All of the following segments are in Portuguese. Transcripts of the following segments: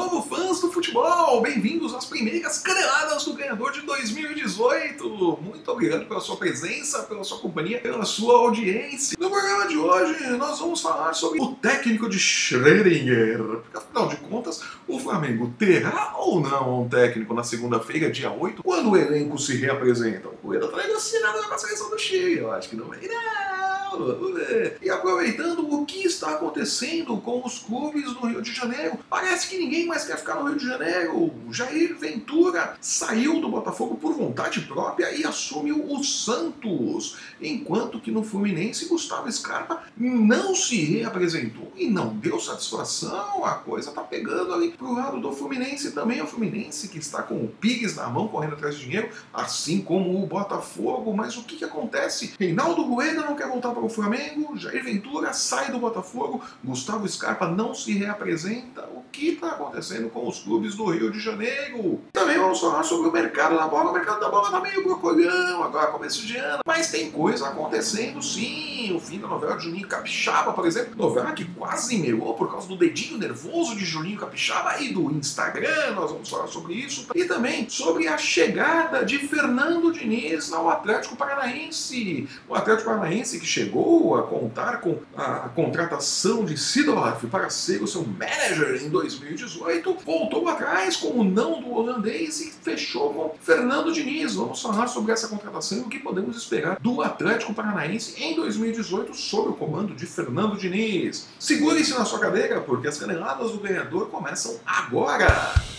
novo, fãs do futebol! Bem-vindos às primeiras caneladas do ganhador de 2018! Muito obrigado pela sua presença, pela sua companhia, pela sua audiência. No programa de hoje, nós vamos falar sobre o técnico de Schrödinger. Afinal de contas, o Flamengo terá ou não um técnico na segunda-feira, dia 8, quando o elenco se reapresenta? O Coelho está negociando com a seleção do Chile. Eu acho que não vai. Não, ver. E aproveitando o que está acontecendo com os clubes no Rio de Janeiro, parece que ninguém mais quer ficar no Rio de Janeiro. Jair Ventura saiu do Botafogo por vontade própria e assumiu o Santos, enquanto que no Fluminense Gustavo Scarpa não se reapresentou e não deu satisfação. A coisa tá pegando ali pro lado do Fluminense também. O Fluminense que está com o Pires na mão correndo atrás de dinheiro, assim como o Botafogo. Mas o que, que acontece? Reinaldo Rueda não quer voltar para o Flamengo, Jair Ventura sai do Botafogo, Gustavo Scarpa não se reapresenta. O que está acontecendo com os clubes do Rio de Janeiro? Também vamos falar sobre o mercado da bola. O mercado da bola está meio brocolhão agora, começo de ano. Mas tem coisa acontecendo sim. O fim da novela de Juninho Capixaba, por exemplo. Novela que quase melou por causa do dedinho nervoso de Juninho Capixaba e do Instagram. Nós vamos falar sobre isso. E também sobre a chegada de Fernando Diniz ao Atlético Paranaense. O Atlético Paranaense que chegou a contar com a contratação de Sidorf para ser o seu manager em 2018, voltou atrás com o não do holandês e fechou com Fernando Diniz. Vamos falar sobre essa contratação e o que podemos esperar do Atlético Paranaense em 2018 sob o comando de Fernando Diniz. Segure-se na sua cadeira, porque as caneladas do ganhador começam agora!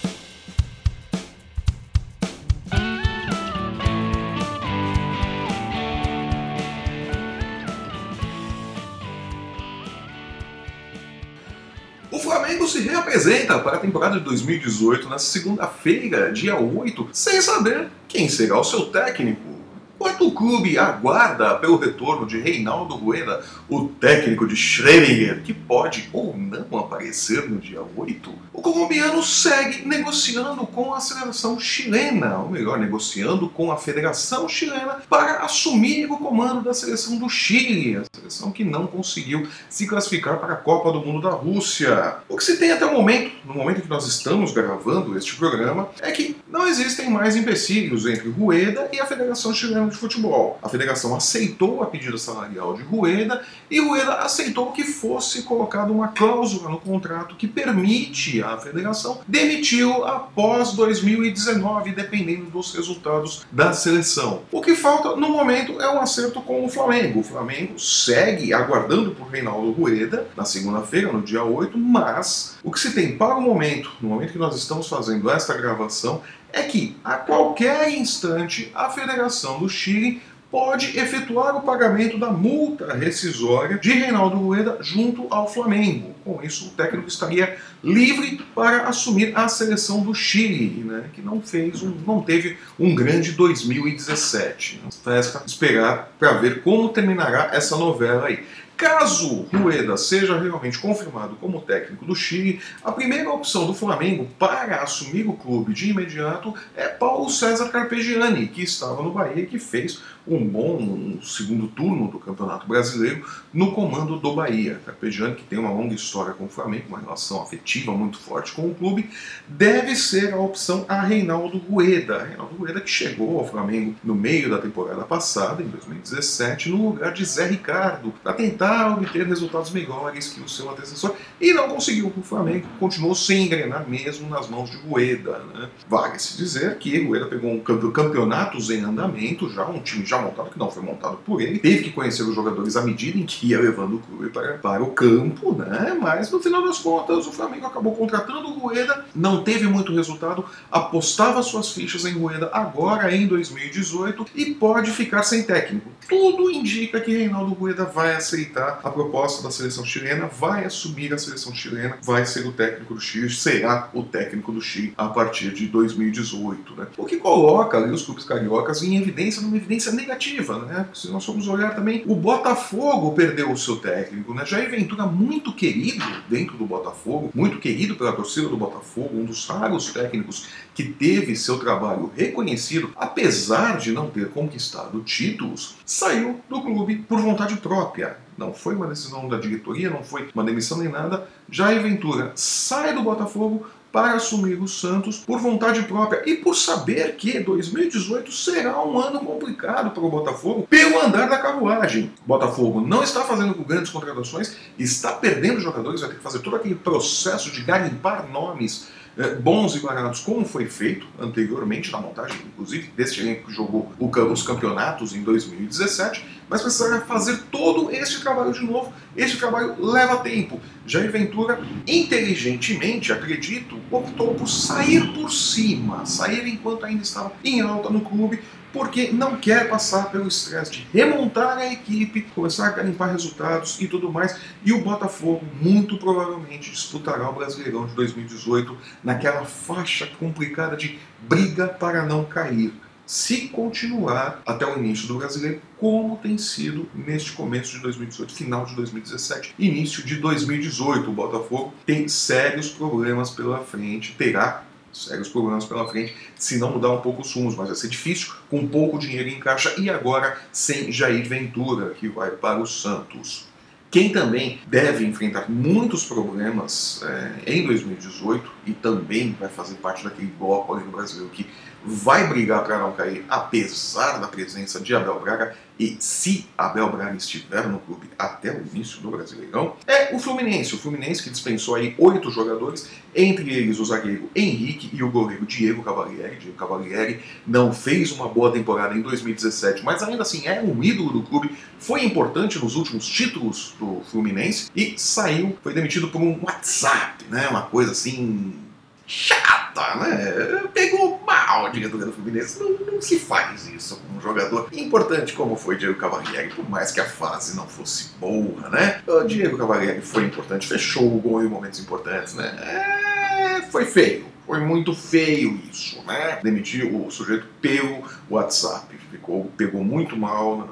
Se reapresenta para a temporada de 2018 na segunda-feira, dia 8, sem saber quem será o seu técnico. Enquanto o clube aguarda pelo retorno de Reinaldo Rueda, o técnico de Schrödinger, que pode ou não aparecer no dia 8, o colombiano segue negociando com a seleção chilena, ou melhor, negociando com a Federação Chilena para assumir o comando da seleção do Chile, a seleção que não conseguiu se classificar para a Copa do Mundo da Rússia. O que se tem até o momento, no momento que nós estamos gravando este programa, é que não existem mais empecilhos entre Rueda e a Federação Chilena de Futebol. A federação aceitou a pedida salarial de Rueda e Rueda aceitou que fosse colocada uma cláusula no contrato que permite à federação demitir após 2019, dependendo dos resultados da seleção. O que falta no momento é um acerto com o Flamengo. O Flamengo segue aguardando por Reinaldo Rueda na segunda-feira, no dia 8, mas o que se tem para o momento, no momento que nós estamos fazendo esta gravação, é que a qualquer instante a Federação do Chile pode efetuar o pagamento da multa rescisória de Reinaldo Rueda junto ao Flamengo. Com isso, o técnico estaria livre para assumir a seleção do Chile, né, que não fez um, não teve um grande 2017. Resta esperar para ver como terminará essa novela aí. Caso Rueda seja realmente confirmado como técnico do Chile, a primeira opção do Flamengo para assumir o clube de imediato é Paulo César Carpegiani, que estava no Bahia e que fez um bom segundo turno do Campeonato Brasileiro no comando do Bahia. Carpegiani, que tem uma longa história com o Flamengo, uma relação afetiva muito forte com o clube, deve ser a opção a Reinaldo Rueda. Reinaldo Rueda que chegou ao Flamengo no meio da temporada passada, em 2017, no lugar de Zé Ricardo, para tentar obter resultados melhores que o seu antecessor e não conseguiu. O Flamengo continuou sem engrenar mesmo nas mãos de Rueda. Né? Vale-se dizer que Rueda pegou um campeonatos em andamento, já um time já montado, que não foi montado por ele, teve que conhecer os jogadores à medida em que ia levando o clube para, para o campo, né? mas no final das contas o Flamengo acabou contratando o Rueda, não teve muito resultado, apostava suas fichas em Rueda agora em 2018 e pode ficar sem técnico. Tudo indica que Reinaldo Rueda vai aceitar a proposta da seleção chilena, vai assumir a seleção chilena, vai ser o técnico do Chile, será o técnico do Chile a partir de 2018. Né? O que coloca ali os clubes cariocas em evidência, numa evidência negativa. Né? Se nós formos olhar também, o Botafogo perdeu o seu técnico. Né? Jair Ventura, muito querido dentro do Botafogo, muito querido pela torcida do Botafogo, um dos raros técnicos que teve seu trabalho reconhecido, apesar de não ter conquistado títulos, saiu do clube por vontade própria. Não foi uma decisão da diretoria, não foi uma demissão nem nada. Jair Ventura sai do Botafogo para assumir o Santos por vontade própria e por saber que 2018 será um ano complicado para o Botafogo pelo andar da carruagem. O Botafogo não está fazendo grandes contratações, está perdendo jogadores, vai ter que fazer todo aquele processo de garimpar nomes eh, bons e baratos, como foi feito anteriormente na montagem, inclusive, desse elenco que jogou os campeonatos em 2017, mas precisará fazer todo este trabalho de novo. Este trabalho leva tempo. Jair Ventura, inteligentemente, acredito, optou por sair por cima, sair enquanto ainda estava em alta no clube, porque não quer passar pelo estresse de remontar a equipe, começar a garimpar resultados e tudo mais. E o Botafogo muito provavelmente disputará o Brasileirão de 2018 naquela faixa complicada de briga para não cair. Se continuar até o início do brasileiro, como tem sido neste começo de 2018, final de 2017, início de 2018. O Botafogo tem sérios problemas pela frente, terá sérios problemas pela frente se não mudar um pouco os rumos, mas vai ser difícil com pouco dinheiro em caixa e agora sem Jair Ventura, que vai para o Santos. Quem também deve enfrentar muitos problemas é, em 2018 e também vai fazer parte daquele bloco ali no Brasil que vai brigar para não cair, apesar da presença de Abel Braga, e se Abel Braga estiver no clube até o início do Brasileirão, é o Fluminense. O Fluminense que dispensou aí oito jogadores, entre eles o zagueiro Henrique e o goleiro Diego Cavalieri. Diego Cavalieri não fez uma boa temporada em 2017, mas ainda assim é um ídolo do clube, foi importante nos últimos títulos do Fluminense e saiu, foi demitido por um WhatsApp, né? Uma coisa assim chata, né? Pegou mal a diretora do Fluminense. Não, não, se faz isso com um jogador importante como foi Diego Cavalieri, por mais que a fase não fosse boa, né? O Diego Cavalieri foi importante, fechou o gol em momentos importantes, né? É, foi feio. Foi muito feio isso, né? Demitiu o sujeito pelo WhatsApp. Ficou, pegou muito mal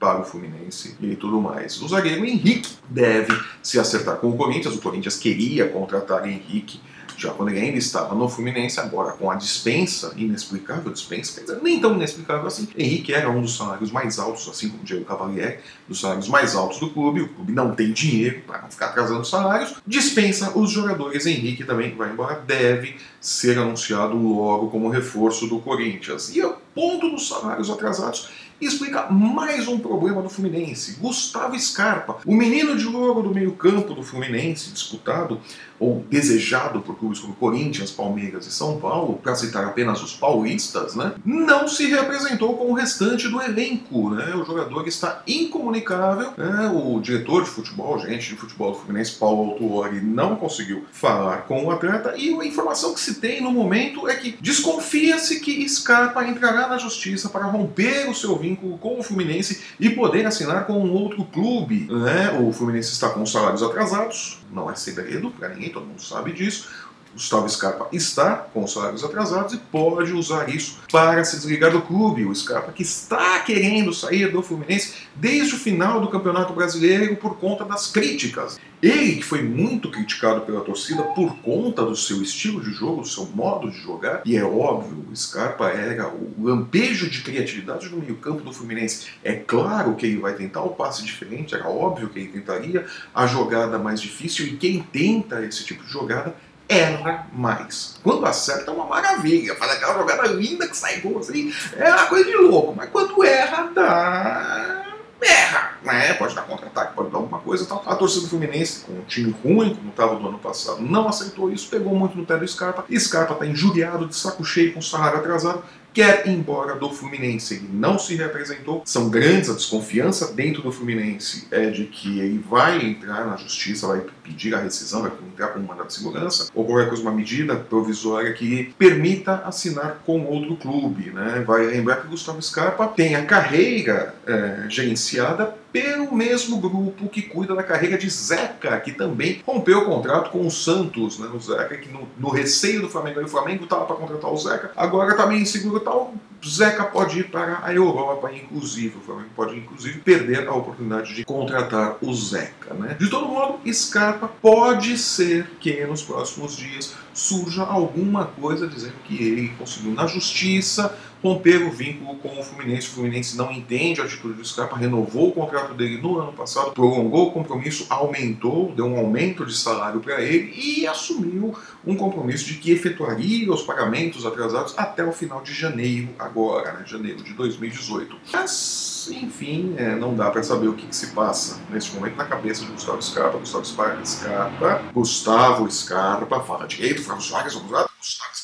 para o Fluminense e tudo mais. O zagueiro Henrique deve se acertar com o Corinthians. O Corinthians queria contratar Henrique já quando ele ainda estava no Fluminense, agora com a dispensa, inexplicável dispensa, quer dizer, nem tão inexplicável assim. Henrique era um dos salários mais altos, assim como Diego Cavalieri, dos salários mais altos do clube. O clube não tem dinheiro para ficar atrasando salários. Dispensa os jogadores. Henrique também vai embora, deve ser anunciado logo como reforço do Corinthians. E o ponto dos salários atrasados explica mais um problema do Fluminense. Gustavo Scarpa, o menino de ouro do meio-campo do Fluminense, disputado ou desejado por clubes como Corinthians, Palmeiras e São Paulo, para citar apenas os paulistas, né, não se representou com o restante do elenco. Né? O jogador está incomunicável. Né? O diretor de futebol, gente de futebol do Fluminense, Paulo Autuori, não conseguiu falar com o atleta e a informação que se tem no momento é que desconfia-se que Scarpa entrará na justiça para romper o seu vínculo com o Fluminense e poder assinar com um outro clube. Né? O Fluminense está com salários atrasados, não é segredo para ninguém, todo mundo sabe disso. Gustavo Scarpa está com salários atrasados e pode usar isso para se desligar do clube. O Scarpa que está querendo sair do Fluminense desde o final do Campeonato Brasileiro por conta das críticas. Ele que foi muito criticado pela torcida por conta do seu estilo de jogo, do seu modo de jogar, e é óbvio, o Scarpa era o lampejo de criatividade no meio-campo do Fluminense. É claro que ele vai tentar o passe diferente, era óbvio que ele tentaria a jogada mais difícil, e quem tenta esse tipo de jogada erra mais. Quando acerta é uma maravilha, faz aquela jogada linda que sai gol assim, é uma coisa de louco, mas quando erra, dá. erra, né? Pode dar contra-ataque, pode dar alguma coisa tal. A torcida do Fluminense, com um time ruim, como estava no ano passado, não aceitou isso, pegou muito no pé do Scarpa. Scarpa está injuriado, de saco cheio, com o salário atrasado, quer ir embora do Fluminense. Ele não se representou. São grandes a desconfiança dentro do Fluminense é de que ele vai entrar na justiça, vai pedir a rescisão, vai entrar com um mandato de segurança ou qualquer coisa, uma medida provisória que permita assinar com outro clube. Né? Vai lembrar que Gustavo Scarpa tem a carreira é, gerenciada pelo mesmo grupo que cuida da carreira de Zeca, que também rompeu o contrato com o Santos, né? O Zeca, que no, no receio do Flamengo, o Flamengo estava para contratar o Zeca, agora está meio inseguro tal. Zeca pode ir para a Europa, inclusive. O Flamengo pode, inclusive, perder a oportunidade de contratar o Zeca. Né? De todo modo, Scarpa pode ser que nos próximos dias surja alguma coisa dizendo que ele conseguiu na justiça romper o vínculo com o Fluminense. O Fluminense não entende a atitude do Scarpa, renovou o contrato dele no ano passado, prolongou o compromisso, aumentou, deu um aumento de salário para ele e assumiu um compromisso de que efetuaria os pagamentos atrasados até o final de janeiro, agora, né, janeiro de 2018. Mas, enfim, é, não dá para saber o que, que, se passa nesse momento na cabeça de Gustavo Scarpa. Gustavo Scarpa, Gustavo Scarpa, fala direito, Flávio Soares, vamos lá. Gustavo Scarpa,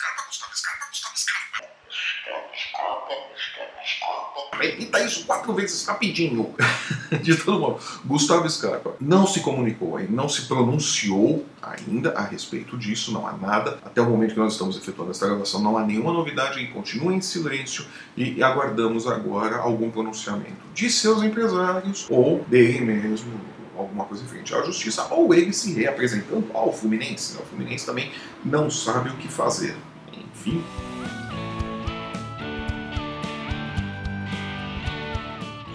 Repita isso quatro vezes rapidinho. De todo modo, Gustavo Scarpa não se comunicou não se pronunciou ainda a respeito disso, não há nada. Até o momento que nós estamos efetuando esta gravação, não há nenhuma novidade, ele continua em silêncio e aguardamos agora algum pronunciamento de seus empresários ou dele mesmo alguma coisa frente à justiça, ou ele se reapresentando ao Fluminense. O Fluminense também não sabe o que fazer. Enfim.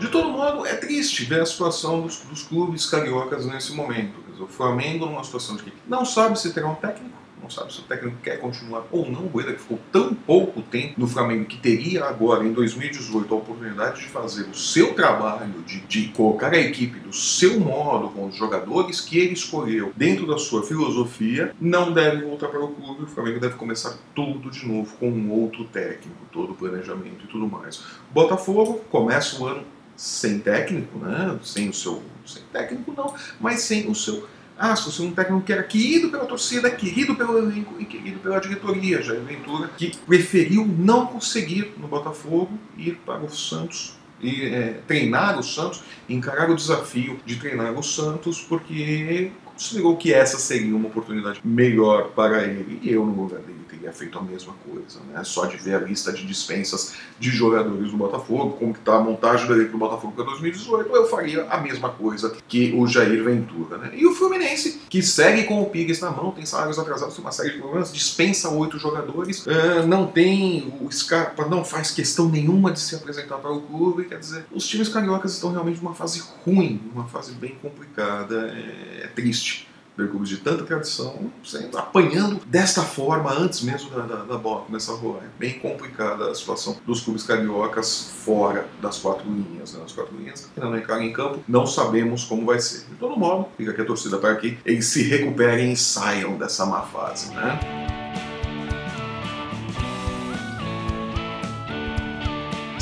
De todo modo, é triste ver a situação dos, dos clubes cariocas nesse momento. O Flamengo numa situação de que não sabe se terá um técnico, não sabe se o técnico quer continuar ou não. O Rueda que ficou tão pouco tempo no Flamengo que teria agora, em 2018, a oportunidade de fazer o seu trabalho, de, de colocar a equipe do seu modo, com os jogadores que ele escolheu, dentro da sua filosofia, não deve voltar para o clube. O Flamengo deve começar tudo de novo com um outro técnico, todo o planejamento e tudo mais. Botafogo começa o ano sem técnico, né? sem o seu. Sem técnico não, mas sem o seu astro, sem um técnico que era querido pela torcida, querido pelo elenco e querido pela diretoria, Jair Ventura, que preferiu não conseguir no Botafogo ir para o Santos e é, treinar o Santos, encarar o desafio de treinar o Santos, porque considerou que essa seria uma oportunidade melhor para ele e eu, no lugar dele, teria feito a mesma coisa. Né? Só de ver a lista de dispensas de jogadores do Botafogo, como está a montagem do elenco do Botafogo para 2018, eu faria a mesma coisa que o Jair Ventura. Né? E o Fluminense, que segue com o Pires na mão, tem salários atrasados, tem uma série de problemas, dispensa oito jogadores, uh, não tem, o Scarpa não faz questão nenhuma de se apresentar para o clube, quer dizer, os times cariocas estão realmente numa fase ruim, uma fase bem complicada, é, é triste clubes de tanta tradição sendo, apanhando desta forma antes mesmo da, da, da bola começar a rolar. É bem complicada a situação dos clubes cariocas fora das quatro linhas. Né? As quatro linhas ainda não entraram em campo, não sabemos como vai ser. De todo modo, fica aqui a torcida para que eles se recuperem e saiam dessa má fase. Né?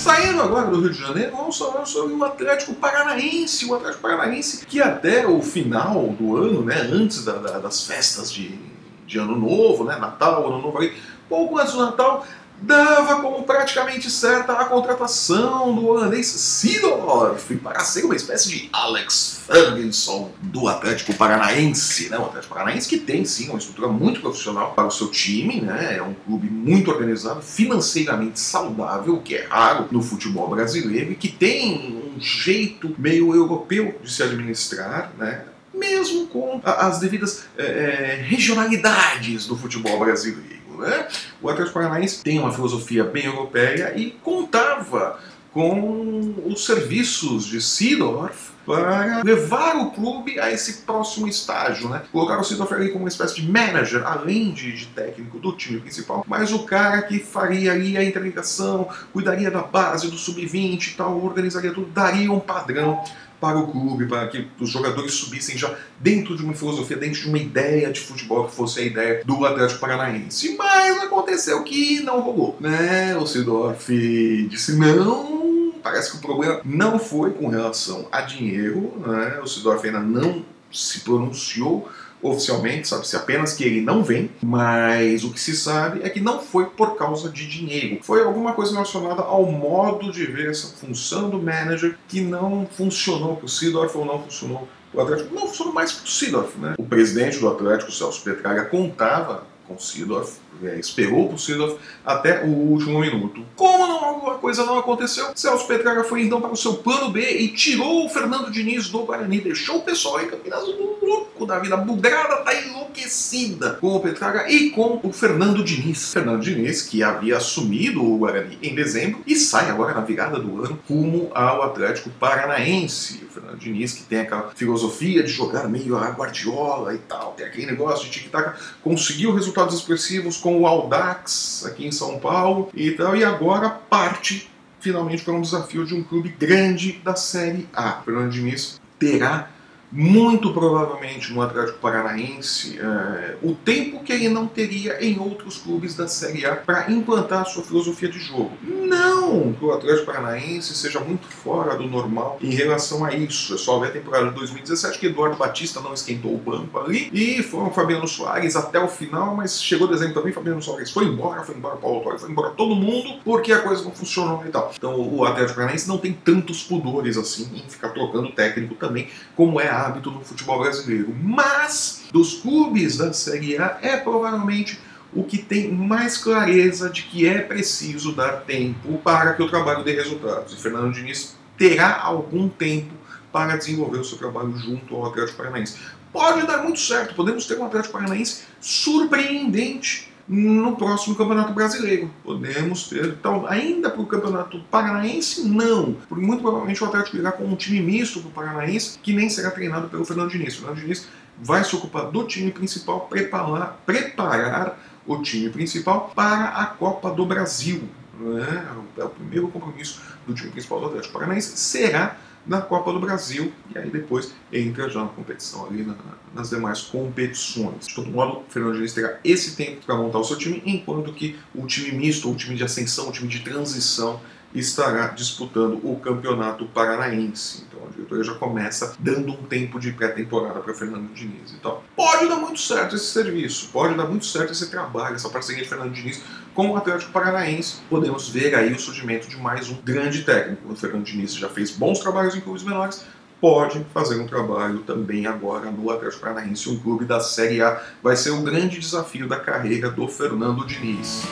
Saindo agora do Rio de Janeiro, vamos falar sobre o Atlético Paranaense. O Atlético Paranaense que até o final do ano, né, antes da, da, das festas de, de Ano Novo, né, Natal, Ano Novo, pouco antes do Natal, dava como praticamente certa a contratação do holandês Sidorf para ser uma espécie de Alex Ferguson do Atlético Paranaense. Né? O Atlético Paranaense que tem sim uma estrutura muito profissional para o seu time, né? é um clube muito organizado, financeiramente saudável, o que é raro no futebol brasileiro, e que tem um jeito meio europeu de se administrar, né? mesmo com as devidas é, regionalidades do futebol brasileiro. Né? O Atlético Paranaense tem uma filosofia bem europeia e contava com os serviços de Seedorf para levar o clube a esse próximo estágio, né? Colocar o Seedorf ali como uma espécie de manager, além de, de, técnico do time principal, mas o cara que faria ali a interligação, cuidaria da base, do sub-20 e tal, organizaria tudo, daria um padrão para o clube, para que os jogadores subissem já dentro de uma filosofia, dentro de uma ideia de futebol que fosse a ideia do Atlético Paranaense. Mas aconteceu que não rolou, né? O Sidorf disse não, parece que o problema não foi com relação a dinheiro, né? O Sidorf ainda não se pronunciou oficialmente, sabe-se apenas que ele não vem, mas o que se sabe é que não foi por causa de dinheiro. Foi alguma coisa relacionada ao modo de ver essa função do manager que não funcionou para o Seedorf ou não funcionou o Atlético. Não funcionou mais para o Seedorf, né? O presidente do Atlético, Celso Petralha, contava com o Seedorf, é, esperou por Seedorf até o último minuto. Como não, a coisa não aconteceu, Celso Petralha foi então para o seu plano B e tirou o Fernando Diniz do Guarani, deixou o pessoal em Campinas louco da vida, bugrada, tá aí enlouquecida com o Petralha e com o Fernando Diniz. Fernando Diniz, que havia assumido o Guarani em dezembro e sai agora na virada do ano rumo ao Atlético Paranaense. O Fernando Diniz, que tem aquela filosofia de jogar meio a Guardiola e tal, tem aquele negócio de tic-tac, conseguiu resultados expressivos com o Aldax aqui em São Paulo e tal, e agora parte finalmente para um desafio de um clube grande da Série A. O Fernando Diniz terá muito provavelmente no Atlético Paranaense é, o tempo que ele não teria em outros clubes da Série A para implantar a sua filosofia de jogo. Não que o Atlético Paranaense seja muito fora do normal em relação a isso. É só ver a temporada de 2017 que Eduardo Batista não esquentou o banco ali e foi o Fabiano Soares até o final, mas chegou dezembro também, Fabiano Soares foi embora, foi embora Paulo Torres, foi embora todo mundo porque a coisa não funcionou e tal. Então o Atlético Paranaense não tem tantos pudores assim em ficar trocando técnico também, como é a hábito no futebol brasileiro. Mas, dos clubes da Série A, é provavelmente o que tem mais clareza de que é preciso dar tempo para que o trabalho dê resultados. E Fernando Diniz terá algum tempo para desenvolver o seu trabalho junto ao Atlético Paranaense. Pode dar muito certo, podemos ter um Atlético Paranaense surpreendente no próximo Campeonato Brasileiro. Podemos ter, ainda para o Campeonato Paranaense, não. Porque muito provavelmente o Atlético irá com um time misto do Paranaense, que nem será treinado pelo Fernando Diniz. O Fernando Diniz vai se ocupar do time principal, preparar, preparar o time principal para a Copa do Brasil. Né? É o primeiro compromisso do time principal do Atlético Paranaense será na Copa do Brasil e aí depois entra já na competição ali na, nas demais competições. De todo modo, o Fernando Diniz terá esse tempo para montar o seu time, enquanto que o time misto, o time de ascensão, o time de transição estará disputando o campeonato paranaense. Então a diretoria já começa dando um tempo de pré-temporada para Fernando Diniz. Então pode dar muito certo esse serviço, pode dar muito certo esse trabalho, essa parceria de Fernando Diniz com o Atlético Paranaense. Podemos ver aí o surgimento de mais um grande técnico. O Fernando Diniz já fez bons trabalhos em clubes menores, pode fazer um trabalho também agora no Atlético Paranaense, um clube da Série A. Vai ser o grande desafio da carreira do Fernando Diniz.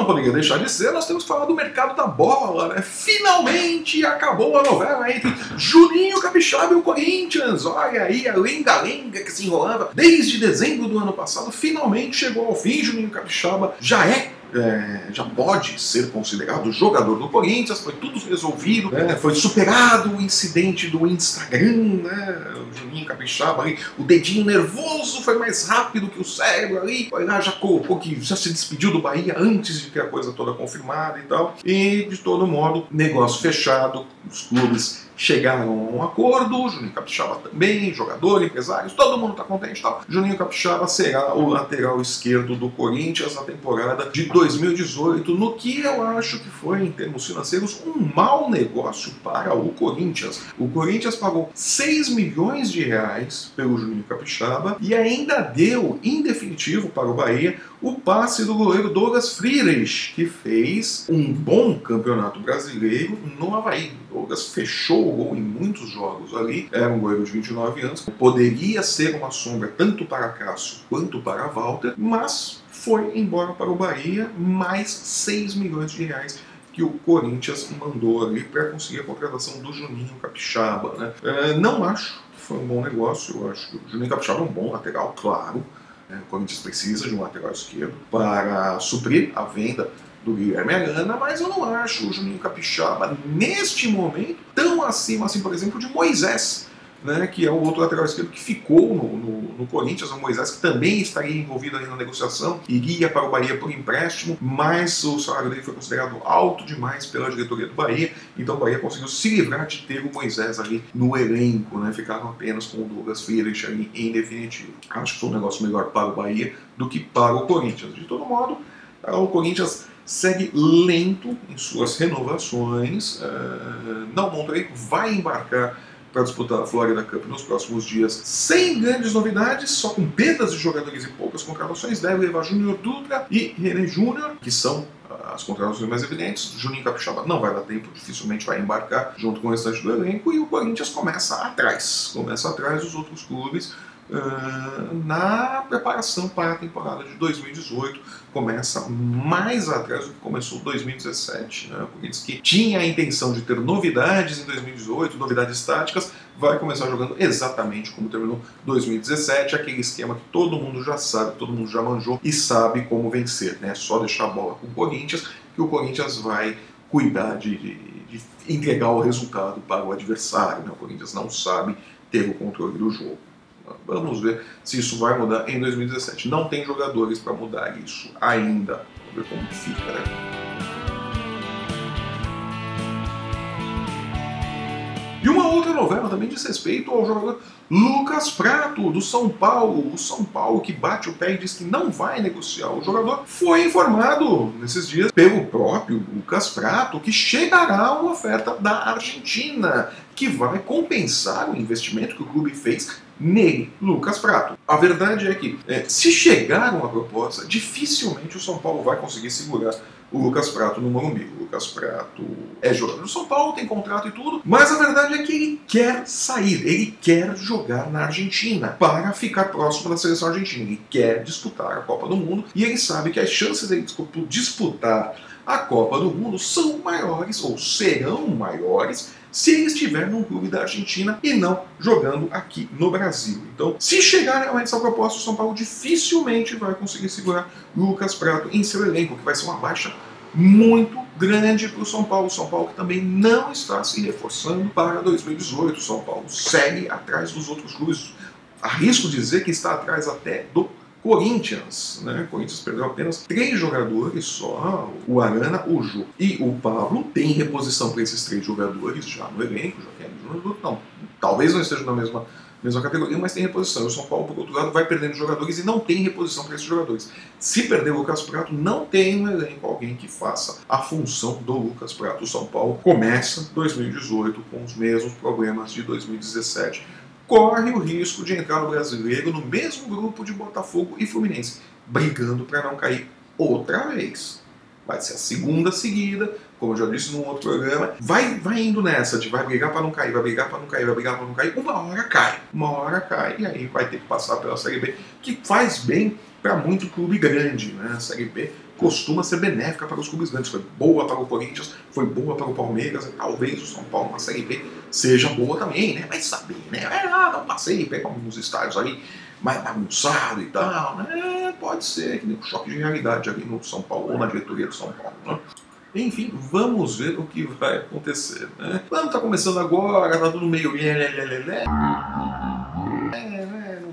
Não poderia deixar de ser, nós temos que falar do mercado da bola, né? Finalmente acabou a novela entre Juninho Capixaba e o Corinthians. Olha aí a lenga-lenga que se enrolava desde dezembro do ano passado, finalmente chegou ao fim. Juninho Capixaba já é é, já pode ser considerado jogador do Corinthians, foi tudo resolvido, né? foi superado o incidente do Instagram, né? o Juninho Capixaba ali, o dedinho nervoso foi mais rápido que o cérebro ali, foi lá, já colocou que já se despediu do Bahia antes de ter a coisa toda confirmada e tal, e de todo modo, negócio fechado, os clubes chegaram a um acordo, Juninho Capixaba também, jogador, empresários, todo mundo está contente tal. Juninho Capixaba será o lateral esquerdo do Corinthians na temporada de 2018, no que eu acho que foi, em termos financeiros, um mau negócio para o Corinthians. O Corinthians pagou 6 milhões de reais pelo Juninho Capixaba e ainda deu, em definitivo, para o Bahia, o passe do goleiro Douglas Friedrich, que fez um bom campeonato brasileiro no Havaí. Douglas fechou o gol em muitos jogos ali, era um goleiro de 29 anos, poderia ser uma sombra tanto para Cássio quanto para Walter, mas foi embora para o Bahia, mais 6 milhões de reais que o Corinthians mandou ali para conseguir a contratação do Juninho Capixaba. Né? É, não acho que foi um bom negócio, eu acho que o Juninho Capixaba é um bom lateral, claro, né? O Corinthians precisa de um lateral esquerdo para suprir a venda do Guilherme Arana, mas eu não acho o Juninho Capixaba, neste momento, tão acima, assim, por exemplo, de Moisés né, que é o outro lateral esquerdo que ficou no, no, no, Corinthians, o Moisés, que também estaria envolvido ali na negociação, iria para o Bahia por empréstimo, mas o salário dele foi considerado alto demais pela diretoria do Bahia, então o Bahia conseguiu se livrar de ter o Moisés ali no elenco, né, ficaram apenas com o Douglas Friedrich ali em definitivo. Acho que foi um negócio melhor para o Bahia do que para o Corinthians. De todo modo, o Corinthians segue lento em suas renovações, uh, não Monterrey vai embarcar para disputar a Florida Cup nos próximos dias, sem grandes novidades, só com perdas de jogadores e poucas contratações, deve levar Júnior Dutra e René Júnior, que são ah, as contratações mais evidentes. Juninho Capixaba não vai dar tempo, dificilmente vai embarcar junto com o restante do elenco, e o Corinthians começa atrás, começa atrás dos outros clubes uh, na preparação para a temporada de 2018. Começa mais atrás do que começou 2017. Né? Por isso que tinha a intenção de ter novidades em 2018, novidades táticas, vai começar jogando exatamente como terminou 2017, aquele esquema que todo mundo já sabe, todo mundo já manjou e sabe como vencer. Né? Só deixar a bola com o Corinthians, que o Corinthians vai cuidar de, de, de entregar o resultado para o adversário. Né? O Corinthians não sabe ter o controle do jogo. Vamos ver se isso vai mudar em 2017. Não tem jogadores para mudar isso ainda. Vamos ver como fica, né? E uma outra novela também diz respeito ao jogador Lucas Prato, do São Paulo. O São Paulo que bate o pé e diz que não vai negociar. O jogador foi informado nesses dias pelo próprio Lucas Prato que chegará uma oferta da Argentina que vai compensar o investimento que o clube fez nele, Lucas Prato. A verdade é que, é, se chegar uma proposta, dificilmente o São Paulo vai conseguir segurar o Lucas Prato no Morumbi. O Lucas Prato é jogador do São Paulo, tem contrato e tudo, mas a verdade é que ele quer sair, ele quer jogar na Argentina para ficar próximo da seleção argentina. Ele quer disputar a Copa do Mundo e ele sabe que as chances de disputar a Copa do Mundo são maiores ou serão maiores se ele estiver num clube da Argentina e não jogando aqui no Brasil. Então, se chegar realmente essa proposta, o São Paulo dificilmente vai conseguir segurar Lucas Prato em seu elenco, que vai ser uma baixa muito grande para o São Paulo. O São Paulo que também não está se reforçando para 2018. O São Paulo segue atrás dos outros clubes. Arrisco dizer que está atrás até do Corinthians, né? Corinthians perdeu apenas três jogadores só, o Arana, o Ju e o Pablo. Tem reposição para esses três jogadores já no elenco, já tem Júnior, não, talvez não esteja na mesma mesma categoria, mas tem reposição. O São Paulo, por outro lado, vai perdendo jogadores e não tem reposição para esses jogadores. Se perder o Lucas Prato, não tem no elenco alguém que faça a função do Lucas Prato. O São Paulo começa 2018 com os mesmos problemas de 2017 corre o risco de entrar no brasileiro no mesmo grupo de Botafogo e Fluminense, brigando para não cair outra vez. Vai ser a segunda seguida, como eu já disse num outro programa. Vai, vai indo nessa de vai brigar para não cair, vai brigar para não cair, vai brigar para não cair. Uma hora cai, uma hora cai e aí vai ter que passar pela Série B, que faz bem para muito clube grande, né? A Série B costuma ser benéfica para os clubes grandes. Foi boa para o Corinthians, foi boa para o Palmeiras, talvez o São Paulo na Série B seja boa também, né? Vai saber, né? É, ah, não passei, pega alguns estádios aí mais bagunçado e tal, né? Pode ser que dê um choque de realidade ali no São Paulo ou na diretoria do São Paulo, né? Enfim, vamos ver o que vai acontecer, né? Ano tá começando agora, tá tudo meio... É, né?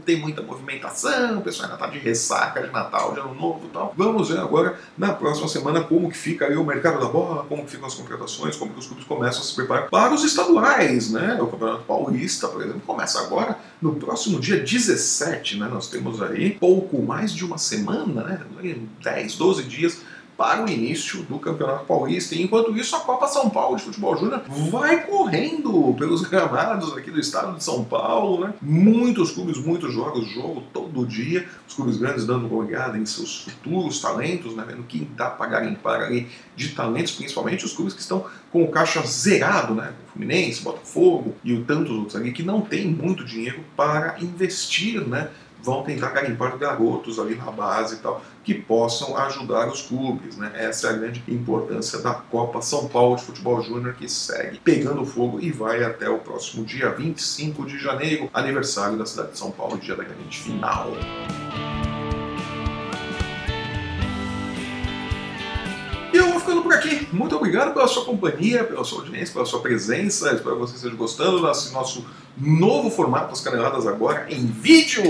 Tem muita movimentação, o pessoal ainda tá de ressaca de Natal, de Ano Novo e tal. Vamos ver agora, na próxima semana, como que fica aí o mercado da bola, como que ficam as contratações, como que os clubes começam a se preparar para os estaduais, né? O Campeonato Paulista, por exemplo, começa agora, no próximo dia 17, né? Nós temos aí pouco mais de uma semana, né? 10, 12 dias para o início do Campeonato Paulista. E enquanto isso, a Copa São Paulo de Futebol Júnior vai correndo pelos gramados aqui do estado de São Paulo, né? Muitos clubes, muitos jogos, jogo todo dia. Os clubes grandes dando uma olhada em seus futuros talentos, né? Vendo quem dá para garimpar ali de talentos, principalmente os clubes que estão com o caixa zerado, né? Fluminense, Botafogo e tantos outros ali que não tem muito dinheiro para investir, né? Vão tentar garimpar garotos ali na base e tal, que possam ajudar os clubes. Né? Essa é a grande importância da Copa São Paulo de Futebol Júnior, que segue pegando fogo e vai até o próximo dia 25 de janeiro, aniversário da cidade de São Paulo, dia da grande final. Por aqui. Muito obrigado pela sua companhia, pela sua audiência, pela sua presença. Espero que você esteja gostando desse nosso novo formato das caneladas agora em vídeo.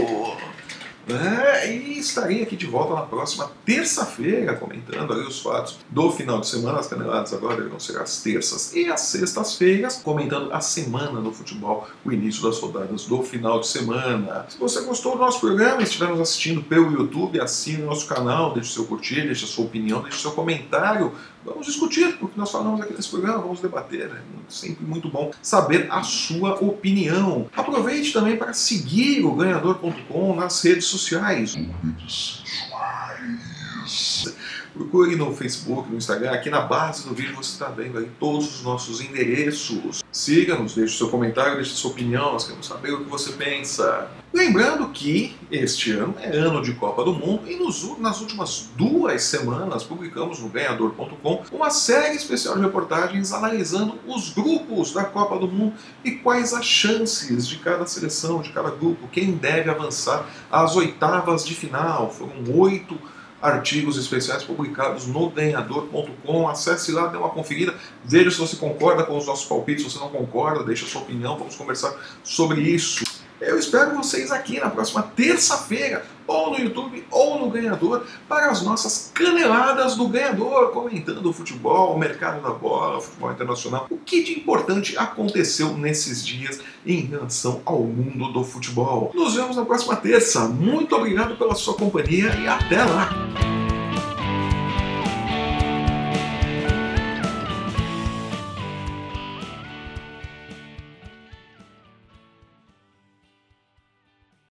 É, e estarei aqui de volta na próxima terça-feira comentando os fatos do final de semana. As caneladas agora vão ser as terças e as sextas-feiras, comentando a semana no futebol, o início das rodadas do final de semana. Se você gostou do nosso programa e estiver nos assistindo pelo YouTube, assine o nosso canal, deixe seu curtir, deixe sua opinião, deixe seu comentário. Vamos discutir o que nós falamos aqui nesse programa, vamos debater. É sempre muito bom saber a sua opinião. Aproveite também para seguir o ganhador.com nas redes sociais. Redes sociais. Procure no Facebook, no Instagram, aqui na base do vídeo você está vendo aí todos os nossos endereços. Siga-nos, deixe seu comentário, deixe sua opinião, nós queremos saber o que você pensa. Lembrando que este ano é ano de Copa do Mundo e nos, nas últimas duas semanas publicamos no ganhador.com uma série especial de reportagens analisando os grupos da Copa do Mundo e quais as chances de cada seleção, de cada grupo, quem deve avançar às oitavas de final. Foram oito artigos especiais publicados no ganhador.com. Acesse lá, dê uma conferida, veja se você concorda com os nossos palpites, se você não concorda, deixe a sua opinião, vamos conversar sobre isso. Eu espero vocês aqui na próxima terça-feira, ou no YouTube, ou no Ganhador, para as nossas caneladas do Ganhador, comentando o futebol, o mercado da bola, o futebol internacional. O que de importante aconteceu nesses dias em relação ao mundo do futebol. Nos vemos na próxima terça. Muito obrigado pela sua companhia e até lá!